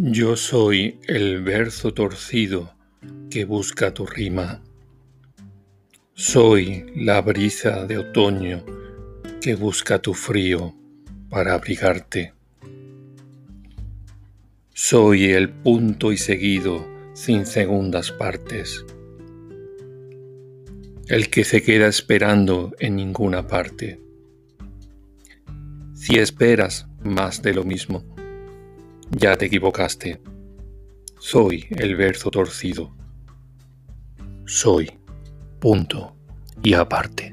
Yo soy el verso torcido que busca tu rima. Soy la brisa de otoño que busca tu frío para abrigarte. Soy el punto y seguido sin segundas partes. El que se queda esperando en ninguna parte. Si esperas más de lo mismo, ya te equivocaste. Soy el verso torcido. Soy punto y aparte.